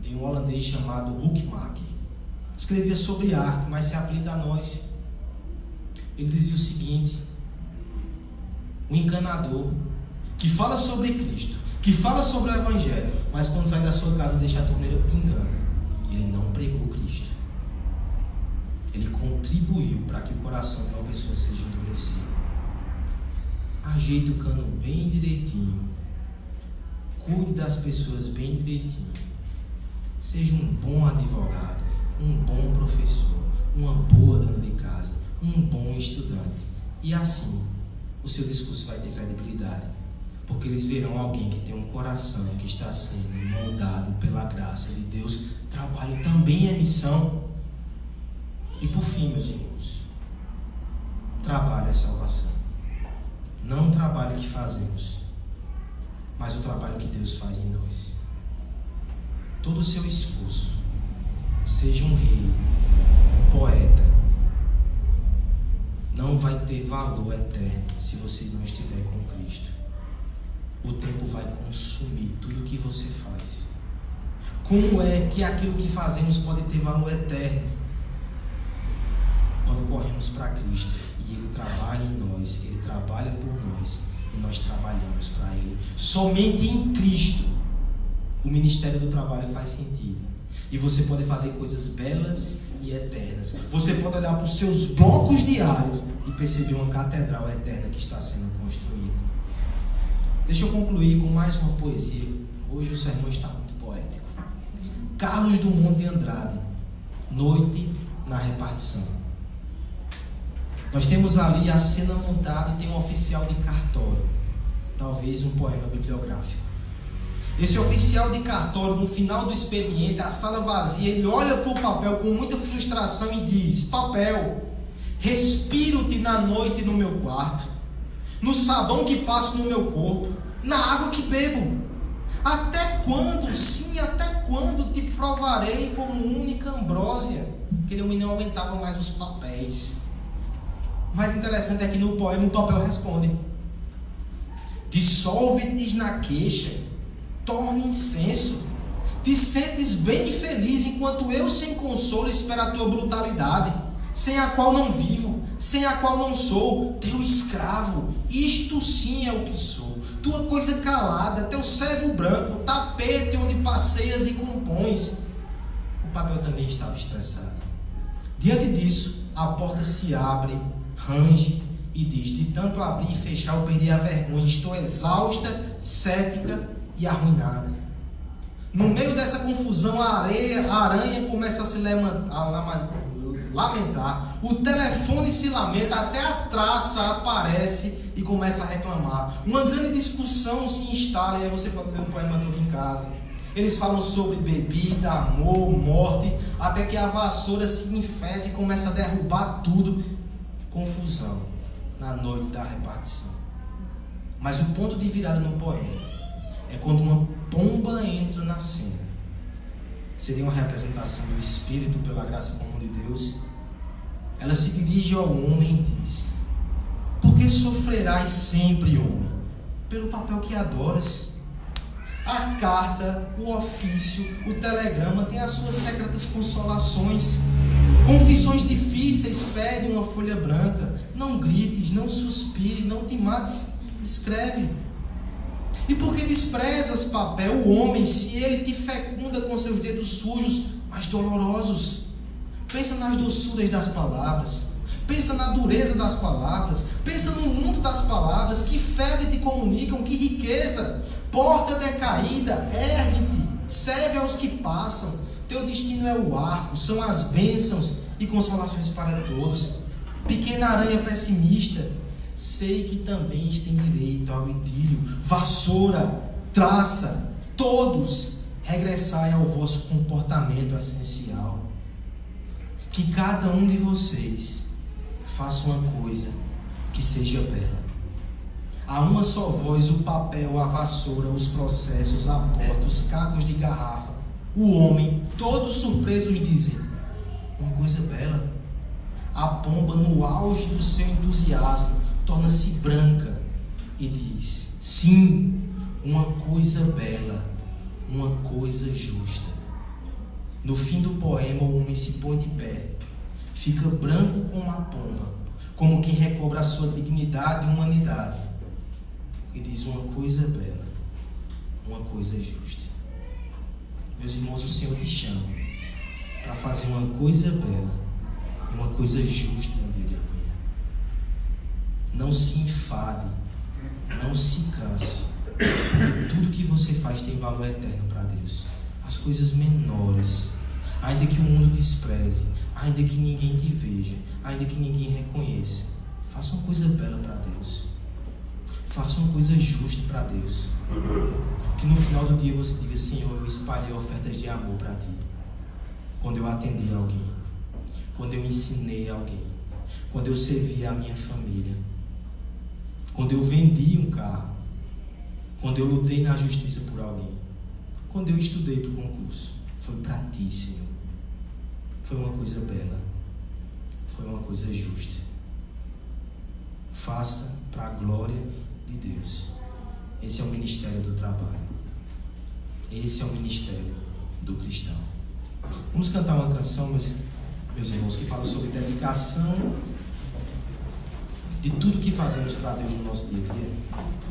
de um holandês chamado Hoekmark. Escrevia sobre arte, mas se aplica a nós. Ele dizia o seguinte: o encanador que fala sobre Cristo que fala sobre o Evangelho, mas quando sai da sua casa deixa a torneira pingando. Ele não pregou Cristo. Ele contribuiu para que o coração de uma pessoa seja endurecido. Ajeite o cano bem direitinho. Cuide das pessoas bem direitinho. Seja um bom advogado, um bom professor, uma boa dona de casa, um bom estudante. E assim, o seu discurso vai ter credibilidade porque eles verão alguém que tem um coração que está sendo moldado pela graça de Deus. Trabalho também é missão. E por fim, meus irmãos, trabalho é salvação. Não o trabalho que fazemos, mas o trabalho que Deus faz em nós. Todo o seu esforço, seja um rei, um poeta, não vai ter valor eterno se você não estiver com Cristo o tempo vai consumir tudo que você faz. Como é que aquilo que fazemos pode ter valor eterno? Quando corremos para Cristo e Ele trabalha em nós, Ele trabalha por nós e nós trabalhamos para Ele. Somente em Cristo o ministério do trabalho faz sentido. E você pode fazer coisas belas e eternas. Você pode olhar para os seus blocos diários e perceber uma catedral eterna que está sendo construída. Deixa eu concluir com mais uma poesia. Hoje o sermão está muito poético. Carlos Dumont de Andrade, Noite na Repartição. Nós temos ali a cena montada e tem um oficial de cartório. Talvez um poema bibliográfico. Esse oficial de cartório, no final do expediente, a sala vazia, ele olha para o papel com muita frustração e diz: Papel, respiro-te na noite no meu quarto no sabão que passo no meu corpo, na água que bebo. Até quando, sim, até quando te provarei como única ambrósia? Aquele homem não aguentava mais os papéis. O mais interessante é que no poema o papel responde: Dissolve-te na queixa, torne incenso. Te sentes bem feliz enquanto eu, sem consolo, espero a tua brutalidade, sem a qual não vivo, sem a qual não sou, teu escravo. Isto sim é o que sou. Tua coisa calada, teu servo branco, tapete onde passeias e compões. O papel também estava estressado. Diante disso, a porta se abre, range e diz: De tanto abrir e fechar, eu perdi a vergonha. Estou exausta, cética e arruinada. No meio dessa confusão, a areia, a aranha começa a se lamentar, lamentar. O telefone se lamenta, até a traça aparece e começa a reclamar. Uma grande discussão se instala, e aí você pode ler o poema todo em casa. Eles falam sobre bebida, amor, morte, até que a vassoura se enfese e começa a derrubar tudo. Confusão na noite da repartição. Mas o ponto de virada no poema é quando uma pomba entra na cena. Seria uma representação do Espírito pela graça comum de Deus. Ela se dirige ao homem e diz: Por que sofrerás sempre, homem? Pelo papel que adoras. A carta, o ofício, o telegrama têm as suas secretas consolações. Confissões difíceis pedem uma folha branca. Não grites, não suspire, não te mates. Escreve. E por que desprezas papel, o homem, se ele te fecunda com seus dedos sujos, mas dolorosos? Pensa nas doçuras das palavras. Pensa na dureza das palavras. Pensa no mundo das palavras. Que febre te comunicam, que riqueza. Porta decaída, ergue-te. Serve aos que passam. Teu destino é o arco, são as bênçãos e consolações para todos. Pequena aranha pessimista, sei que também tem direito ao idílio. Vassoura, traça, todos regressai ao vosso comportamento essencial. Que cada um de vocês faça uma coisa que seja bela. A uma só voz, o papel, a vassoura, os processos, a porta, os cacos de garrafa, o homem, todos surpresos dizem: Uma coisa bela. A pomba, no auge do seu entusiasmo, torna-se branca e diz: Sim, uma coisa bela, uma coisa justa. No fim do poema, o homem se põe de pé, fica branco como a pomba, como quem recobra a sua dignidade e humanidade, e diz: Uma coisa bela, uma coisa justa. Meus irmãos, o Senhor te chama para fazer uma coisa bela uma coisa justa no dia. Não se enfade, não se canse. Porque tudo que você faz tem valor eterno para Deus. As coisas menores, ainda que o mundo despreze, ainda que ninguém te veja, ainda que ninguém reconheça, faça uma coisa bela para Deus. Faça uma coisa justa para Deus. Que no final do dia você diga: Senhor, eu espalhei ofertas de amor para ti. Quando eu atendi alguém, quando eu ensinei alguém, quando eu servi a minha família, quando eu vendi um carro, quando eu lutei na justiça por alguém, quando eu estudei para o concurso, foi para ti, Senhor. Foi uma coisa bela, foi uma coisa justa. Faça para a glória de Deus. Esse é o ministério do trabalho. Esse é o ministério do cristão. Vamos cantar uma canção, meus, meus irmãos, que fala sobre dedicação de tudo que fazemos para Deus no nosso dia a dia.